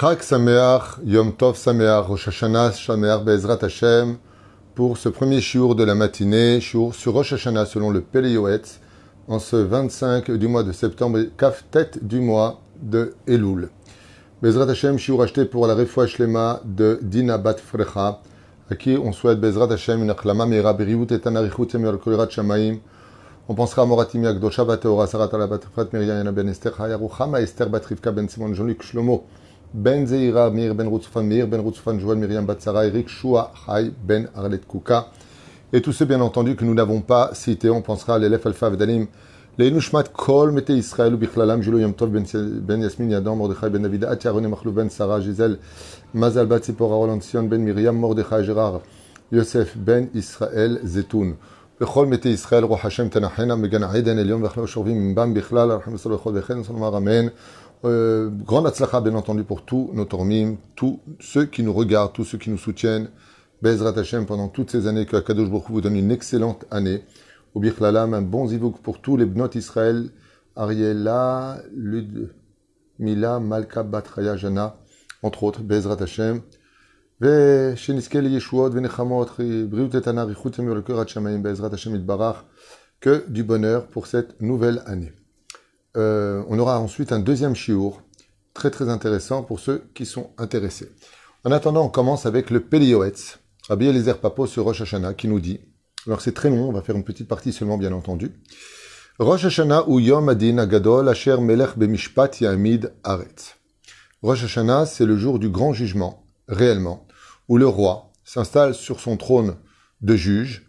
Chag Sameach, Yom Tov Sameach, Rosh Hashanah Sameach Be'ezrat Hashem, pour ce premier shiur de la matinée, shiur sur Rosh Hashanah selon le Yoetz, en ce 25 du mois de septembre, kaf tête du mois de Elul. Bezrat Hashem, shiur acheté pour la Refoua Shlema de Dina Bat Frecha, à qui on souhaite Bezrat Hashem, une achlama meira beriut et anarichut yemir kolirat shamaim. On pensera à Moratim Yagdosha Bateora, Sarat Alabat Frat Miriam Ben Esther Hayaruchama Esther Batrivka Ben Simon Jean-Luc Shlomo. Ben Zeira, Mir Ben Rutzfan, Mir Ben Rutzfan, Joël Myriam Batsara, Eric Shua, Hay Ben Arlet Kuka. Et tous ceux, bien entendu, que nous n'avons pas cités, on pensera à l'élève Alpha Vedalim, Leinushmat Kol, Mete Israël, ou Bichlalam, Julo Yom Tov, Ben, ben Yasmin Yadam, Mordechai Ben David, Atiarone Machlou Ben Sarah, Gisèle, Mazal Bat Sipora, Roland Sion, Ben Miriam, Mordechai Gérard, Yosef Ben Israël, Zetoun. בכל מתי ישראל רוח השם תנחנה מגן עדן עליון ואכלו שורבים מבם בכלל, הרחם וסלו לכל וכן, נאמר אמן. Euh, grande atzlacha, bien entendu, pour tous nos tormim, tous ceux qui nous regardent, tous ceux qui nous soutiennent. Bezrat Hashem, pendant toutes ces années, que Akadosh Baruch vous donne une excellente année. Au Birklalam, un bon zivouk pour tous les bnot Israël, Ariela, Lud, Mila, Malka, Batraya, Jana, entre autres, Bezrat Hashem. ושנזכה לישועות ונחמות, בריאות איתנה, אריכות ימים ולקראת שמיים בעזרת השם יתברך, que du bonheur pour cette nouvelle année. Euh, on aura ensuite un deuxième shiur, très très intéressant pour ceux qui sont intéressés. En attendant, on commence avec le Pelioetz, Rabbi Eliezer Papo sur Rosh Hashanah, qui nous dit, alors c'est très long, on va faire une petite partie seulement bien entendu, Rosh Hashanah Yom Adin Agadol Asher Melech Bemishpat Yamid Aretz. Rosh Hashanah, c'est le jour du grand jugement, réellement, où le roi s'installe sur son trône de juge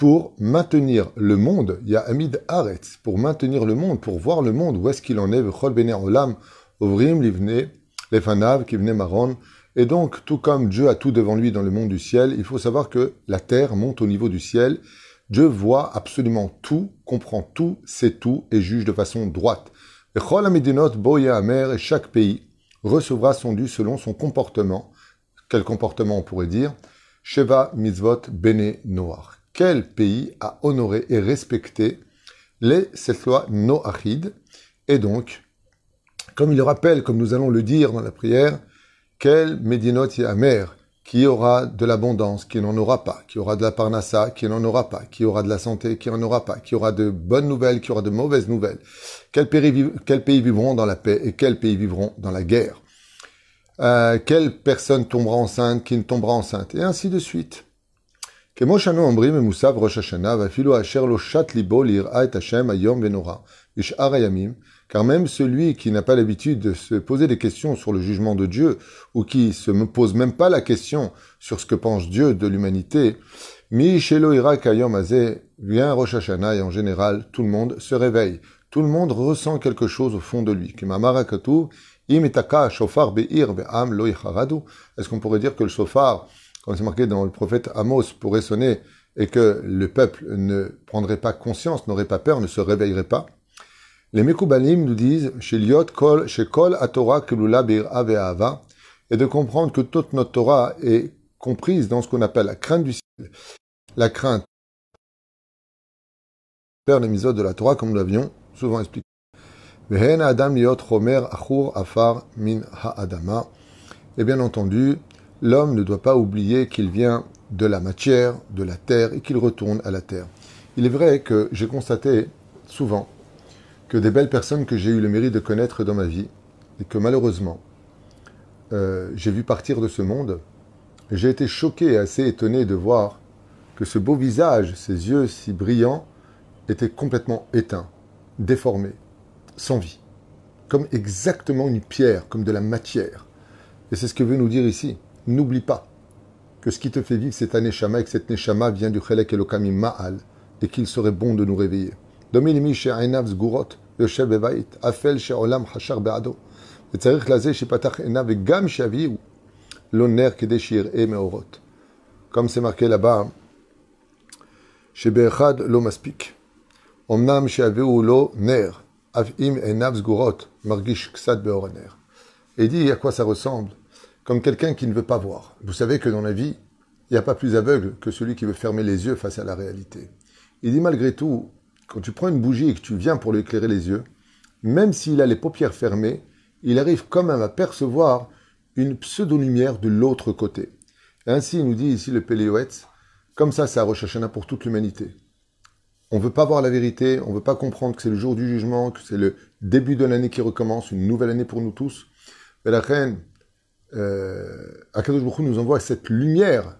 pour maintenir le monde, il y a Amid Aretz, pour maintenir le monde, pour voir le monde, où est-ce qu'il en est, Olam, Ovrim, Livne, Lefanav, Kivne Maron. Et donc, tout comme Dieu a tout devant lui dans le monde du ciel, il faut savoir que la terre monte au niveau du ciel. Dieu voit absolument tout, comprend tout, sait tout et juge de façon droite. Et chaque pays recevra son dû selon son comportement. Quel comportement on pourrait dire? Sheva Mitzvot Bene Noach quel pays a honoré et respecté les, cette loi Noachid Et donc, comme il le rappelle, comme nous allons le dire dans la prière, quel Médinot Amer qui aura de l'abondance, qui n'en aura pas, qui aura de la parnassa, qui n'en aura pas, qui aura de la santé, qui n'en aura pas, qui aura de bonnes nouvelles, qui aura de mauvaises nouvelles. Quel pays vivront dans la paix et quels pays vivront dans la guerre? Euh, Quelle personne tombera enceinte, qui ne tombera enceinte? Et ainsi de suite. Car même celui qui n'a pas l'habitude de se poser des questions sur le jugement de Dieu, ou qui se me pose même pas la question sur ce que pense Dieu de l'humanité, vient Rosh Hashanah et en général, tout le monde se réveille. Tout le monde ressent quelque chose au fond de lui. Est-ce qu'on pourrait dire que le shofar comme c'est marqué dans le prophète Amos, pourrait sonner et que le peuple ne prendrait pas conscience, n'aurait pas peur, ne se réveillerait pas. Les Mekoubalim nous disent chez Liot Kol, chez Kol Atora Kelula Ava, et de comprendre que toute notre Torah est comprise dans ce qu'on appelle la crainte du ciel, la crainte faire l'épisode de la Torah, comme nous l'avions souvent expliqué. Adam Romer Afar Min. Et bien entendu, l'homme ne doit pas oublier qu'il vient de la matière, de la terre, et qu'il retourne à la terre. Il est vrai que j'ai constaté souvent que des belles personnes que j'ai eu le mérite de connaître dans ma vie, et que malheureusement, euh, j'ai vu partir de ce monde, j'ai été choqué et assez étonné de voir que ce beau visage, ces yeux si brillants, étaient complètement éteints, déformés, sans vie, comme exactement une pierre, comme de la matière. Et c'est ce que veut nous dire ici. N'oublie pas que ce qui te fait vivre, c'est un neshama et que cette neshama vient du chelek elokami ma'al et qu'il serait bon de nous réveiller. Domilimi chez Ainav Zgurot, Yoshev Bevait, Afel chez Olam Hachar Beado, et Tzarich Lazé chez Patach Enav et Gam chez Aviou, l'honneur qui déchire et Meorot. Comme c'est marqué là-bas, chez Be'echad Lomaspik, Omnam chez Aviou Lo Ner, Avim Enav Zgurot, Margish Ksad Beoraner. Et dit à quoi ça ressemble? Comme quelqu'un qui ne veut pas voir. Vous savez que dans la vie, il n'y a pas plus aveugle que celui qui veut fermer les yeux face à la réalité. Il dit malgré tout, quand tu prends une bougie et que tu viens pour lui éclairer les yeux, même s'il a les paupières fermées, il arrive quand même à percevoir une pseudo-lumière de l'autre côté. Ainsi, il nous dit ici le Péléoetz, comme ça, c'est à Rosh Hashanah pour toute l'humanité. On ne veut pas voir la vérité, on ne veut pas comprendre que c'est le jour du jugement, que c'est le début de l'année qui recommence, une nouvelle année pour nous tous. Mais la reine, euh, Akadosh nous envoie cette lumière,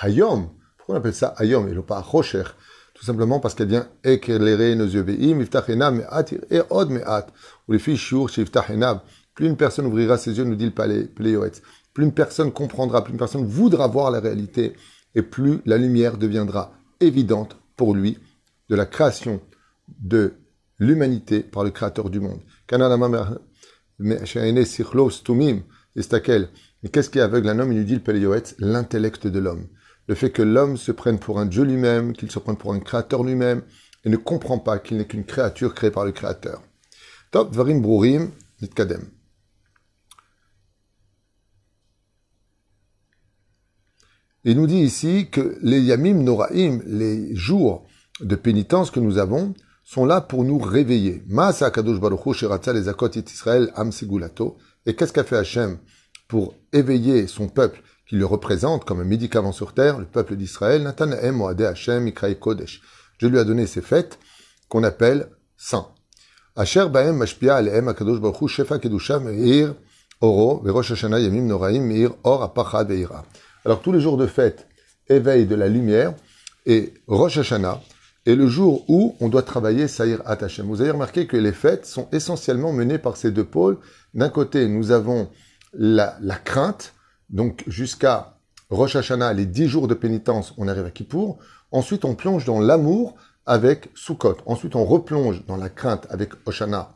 Hayom. Pourquoi on appelle ça Hayom et non pas Rocher Tout simplement parce qu'elle vient éclairer nos yeux. et od Ou les Plus une personne ouvrira ses yeux, nous dit le palais, plus une personne comprendra, plus une personne voudra voir la réalité, et plus la lumière deviendra évidente pour lui de la création de l'humanité par le créateur du monde. Mais qu'est-ce qui aveugle? Un homme Il nous dit le l'intellect de l'homme. Le fait que l'homme se prenne pour un Dieu lui-même, qu'il se prenne pour un créateur lui-même, et ne comprend pas qu'il n'est qu'une créature créée par le créateur. Top, varim brurim, nitkadem. Il nous dit ici que les yamim noraim, les jours de pénitence que nous avons sont là pour nous réveiller. Kadosh baruch les akot Israël am Et qu'est-ce qu'a fait Hachem pour éveiller son peuple qui le représente comme un médicament sur terre, le peuple d'Israël, Nathan Moade Hashem Kodesh. Je lui ai donné ces fêtes qu'on appelle saints. Asher Baem Mashpia Aleem Akadosh Baruch Shefa Kedusha Meir Oro Verosh Hashanah Yamim Noraim Meir Or Apachad Veira. Alors tous les jours de fête éveillent de la lumière et Rosh Hashanah et le jour où on doit travailler Saïr Atachem. Vous avez remarqué que les fêtes sont essentiellement menées par ces deux pôles. D'un côté, nous avons la, crainte, donc jusqu'à Rosh Hashanah, les dix jours de pénitence, on arrive à Kippour. Ensuite, on plonge dans l'amour avec Sukkot. Ensuite, on replonge dans la crainte avec Oshana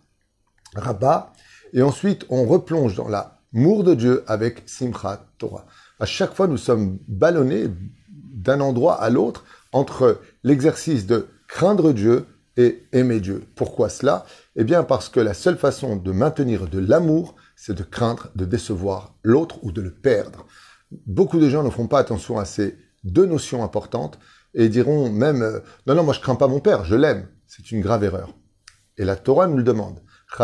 Rabbah. Et ensuite, on replonge dans l'amour de Dieu avec Simchat Torah. À chaque fois, nous sommes ballonnés d'un endroit à l'autre entre l'exercice de craindre Dieu et aimer Dieu. Pourquoi cela? Eh bien parce que la seule façon de maintenir de l'amour, c'est de craindre de décevoir l'autre ou de le perdre. Beaucoup de gens ne font pas attention à ces deux notions importantes et diront même euh, non non moi je crains pas mon père, je l'aime. C'est une grave erreur. Et la Torah nous le demande. Tu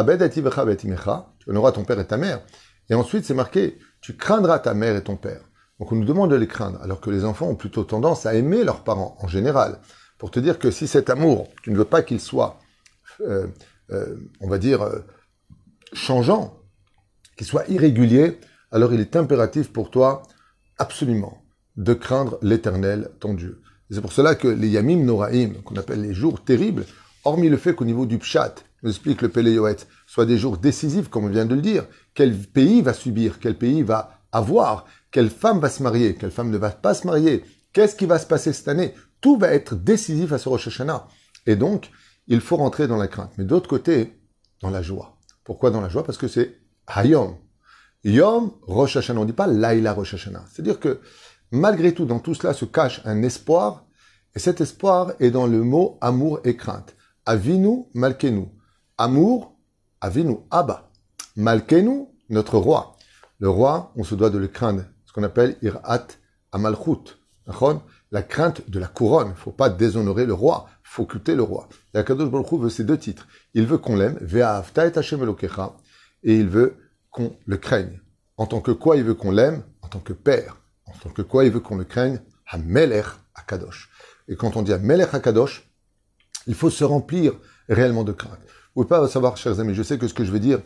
honoreras ton père et ta mère. Et ensuite c'est marqué tu craindras ta mère et ton père. Donc on nous demande de les craindre, alors que les enfants ont plutôt tendance à aimer leurs parents en général. Pour te dire que si cet amour, tu ne veux pas qu'il soit, euh, euh, on va dire, euh, changeant, qu'il soit irrégulier, alors il est impératif pour toi absolument de craindre l'éternel, ton Dieu. C'est pour cela que les Yamim Noraim, qu'on appelle les jours terribles, hormis le fait qu'au niveau du Pshat, nous explique le Péléoët, soit des jours décisifs, comme on vient de le dire, quel pays va subir, quel pays va avoir, quelle femme va se marier, quelle femme ne va pas se marier, qu'est-ce qui va se passer cette année. Tout va être décisif à ce Rosh Hashanah. Et donc, il faut rentrer dans la crainte. Mais d'autre côté, dans la joie. Pourquoi dans la joie? Parce que c'est Hayom. Yom Rosh Hashanah. On ne dit pas Laila Rosh Hashanah. C'est-à-dire que malgré tout, dans tout cela se cache un espoir. Et cet espoir est dans le mot amour et crainte. Avinu, Malkenu. Amour, Avinu, Abba. Malkenu, notre roi. Le roi, on se doit de le craindre ce qu'on appelle irat amalchut, la crainte de la couronne. Il faut pas déshonorer le roi, faut culter le roi. Et Akadosh Baruch veut ces deux titres. Il veut qu'on l'aime, ve'ahavta et Hashem et il veut qu'on le craigne. En tant que quoi il veut qu'on l'aime? En tant que père. En tant que quoi il veut qu'on le craigne? Hamelech Akadosh. Et quand on dit Hamelech Akadosh, il faut se remplir réellement de crainte. Vous pouvez pas savoir, chers amis, je sais que ce que je vais dire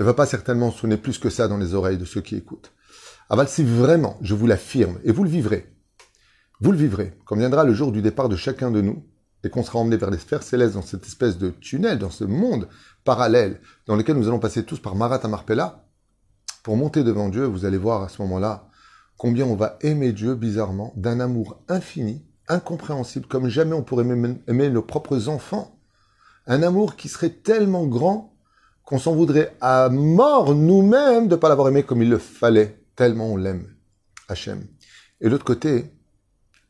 ne va pas certainement sonner plus que ça dans les oreilles de ceux qui écoutent. Aval, si vraiment, je vous l'affirme, et vous le vivrez, vous le vivrez, quand viendra le jour du départ de chacun de nous, et qu'on sera emmené vers les sphères célestes dans cette espèce de tunnel, dans ce monde parallèle, dans lequel nous allons passer tous par Marat Marpella, pour monter devant Dieu, vous allez voir à ce moment-là combien on va aimer Dieu bizarrement, d'un amour infini, incompréhensible, comme jamais on pourrait aimer nos propres enfants. Un amour qui serait tellement grand qu'on s'en voudrait à mort nous-mêmes de ne pas l'avoir aimé comme il le fallait tellement on l'aime, Hachem. Et l'autre côté,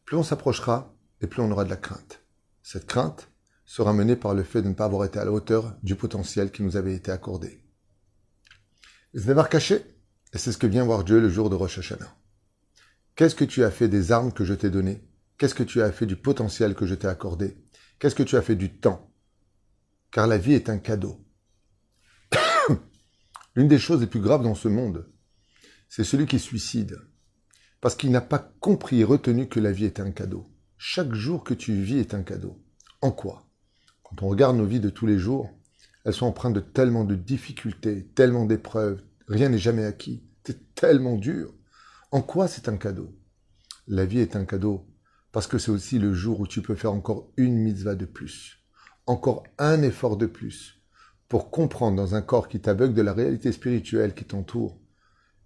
plus on s'approchera et plus on aura de la crainte. Cette crainte sera menée par le fait de ne pas avoir été à la hauteur du potentiel qui nous avait été accordé. Znevar caché, et c'est ce que vient voir Dieu le jour de Rosh Hashanah. Qu'est-ce que tu as fait des armes que je t'ai données? Qu'est-ce que tu as fait du potentiel que je t'ai accordé? Qu'est-ce que tu as fait du temps? Car la vie est un cadeau. L'une des choses les plus graves dans ce monde, c'est celui qui suicide. Parce qu'il n'a pas compris et retenu que la vie est un cadeau. Chaque jour que tu vis est un cadeau. En quoi? Quand on regarde nos vies de tous les jours, elles sont empreintes de tellement de difficultés, tellement d'épreuves. Rien n'est jamais acquis. C'est tellement dur. En quoi c'est un cadeau? La vie est un cadeau parce que c'est aussi le jour où tu peux faire encore une mitzvah de plus, encore un effort de plus, pour comprendre dans un corps qui t'aveugle de la réalité spirituelle qui t'entoure,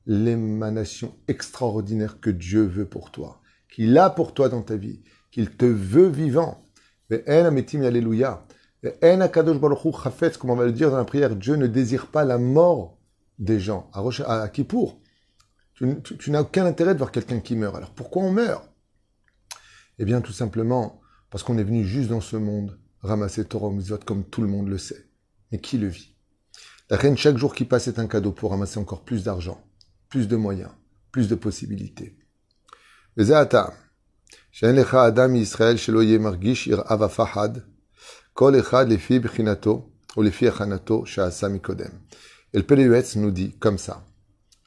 l'émanation extraordinaire que Dieu veut pour toi, qu'il a pour toi dans ta vie, qu'il te veut vivant. Alléluia. Comme on va le dire dans la prière, Dieu ne désire pas la mort des gens. À Kippour, tu, tu n'as aucun intérêt de voir quelqu'un qui meurt. Alors pourquoi on meurt? Eh bien tout simplement parce qu'on est venu juste dans ce monde ramasser Torah Mitzvot comme tout le monde le sait. Mais qui le vit? La reine, chaque jour qui passe est un cadeau pour ramasser encore plus d'argent, plus de moyens, plus de possibilités. Et le Péléuetz nous dit comme ça.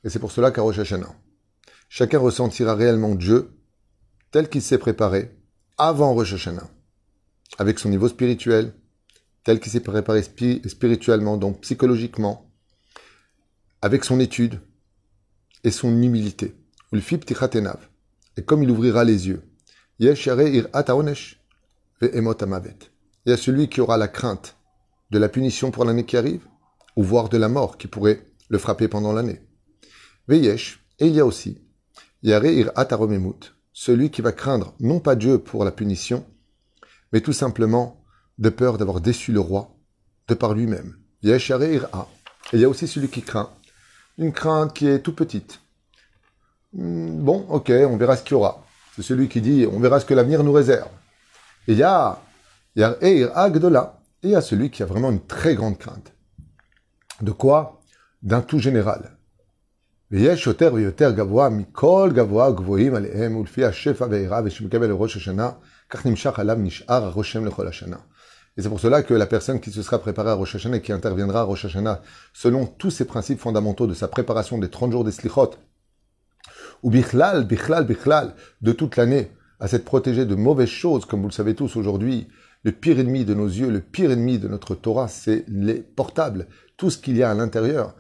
Et c'est pour cela qu'à Rosh Hashanah, chacun ressentira réellement Dieu tel qu'il s'est préparé avant Rosh Hashanah, avec son niveau spirituel, tel qu'il s'est préparé spirituellement, donc psychologiquement, avec son étude et son humilité. Et comme il ouvrira les yeux, il y a celui qui aura la crainte de la punition pour l'année qui arrive, ou voire de la mort qui pourrait le frapper pendant l'année. Veyesh, et il y a aussi, Yare celui qui va craindre non pas Dieu pour la punition, mais tout simplement de peur d'avoir déçu le roi de par lui-même. Et il y a aussi celui qui craint, une crainte qui est tout petite. Hmm, bon, ok, on verra ce qu'il y aura. C'est celui qui dit, on verra ce que l'avenir nous réserve. Et il y a Et il y a celui qui a vraiment une très grande crainte. De quoi? D'un tout général. Et c'est pour cela que la personne qui se sera préparée à Rosh Hashanah et qui interviendra à Rosh Hashanah selon tous ces principes fondamentaux de sa préparation des 30 jours des slichot, ou bichlal, bichlal, bichlal, de toute l'année, à s'être protégé de mauvaises choses, comme vous le savez tous aujourd'hui, le pire ennemi de nos yeux, le pire ennemi de notre Torah, c'est les portables, tout ce qu'il y a à l'intérieur.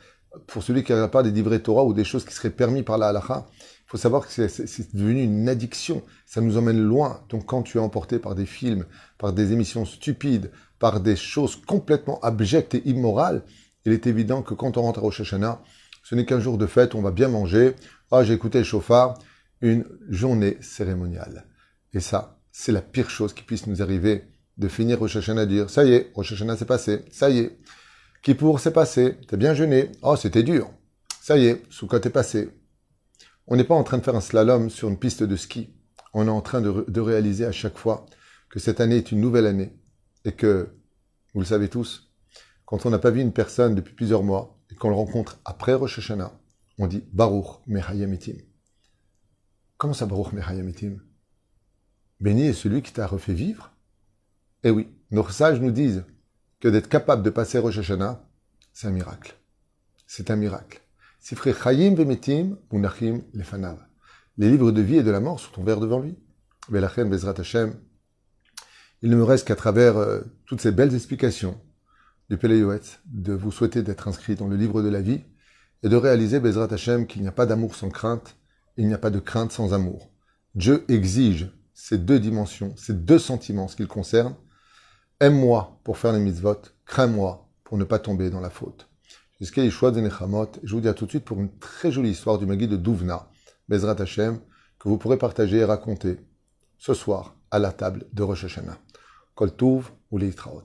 Pour celui qui n'a pas des livrets Torah ou des choses qui seraient permis par la halacha, il faut savoir que c'est devenu une addiction. Ça nous emmène loin. Donc quand tu es emporté par des films, par des émissions stupides, par des choses complètement abjectes et immorales, il est évident que quand on rentre à Rosh ce n'est qu'un jour de fête, on va bien manger. Ah, j'ai écouté le chauffard. Une journée cérémoniale. Et ça, c'est la pire chose qui puisse nous arriver de finir Rosh Hashanah dire, ça y est, Rosh Hashanah c'est passé, ça y est. Kippour, c'est passé. T'as bien jeûné. Oh, c'était dur. Ça y est, sous est passé. On n'est pas en train de faire un slalom sur une piste de ski. On est en train de, réaliser à chaque fois que cette année est une nouvelle année. Et que, vous le savez tous, quand on n'a pas vu une personne depuis plusieurs mois et qu'on le rencontre après Rosh Hashanah, on dit Baruch Mehayamitim. Comment ça Baruch Mehayamitim Béni est celui qui t'a refait vivre Eh oui, nos sages nous disent que d'être capable de passer Rosh Hashanah, c'est un miracle. C'est un miracle. Sifre Chayim Vemetim Unachim Lefanav. Les livres de vie et de la mort sont ouverts devant lui. Velachem Bezrat Hashem. Il ne me reste qu'à travers euh, toutes ces belles explications du Pele de vous souhaiter d'être inscrit dans le livre de la vie et de réaliser Bezrat Hashem qu'il n'y a pas d'amour sans crainte, et il n'y a pas de crainte sans amour. Dieu exige ces deux dimensions, ces deux sentiments, ce qu'il concerne, Aime-moi pour faire les mitzvot, crains-moi pour ne pas tomber dans la faute. Jusqu'à Yeshua de Nechamot, je vous dis à tout de suite pour une très jolie histoire du Magui de Douvna, Bezrat Hashem, que vous pourrez partager et raconter ce soir à la table de Rosh Hashanah. Kol Tuv ou Leitraot.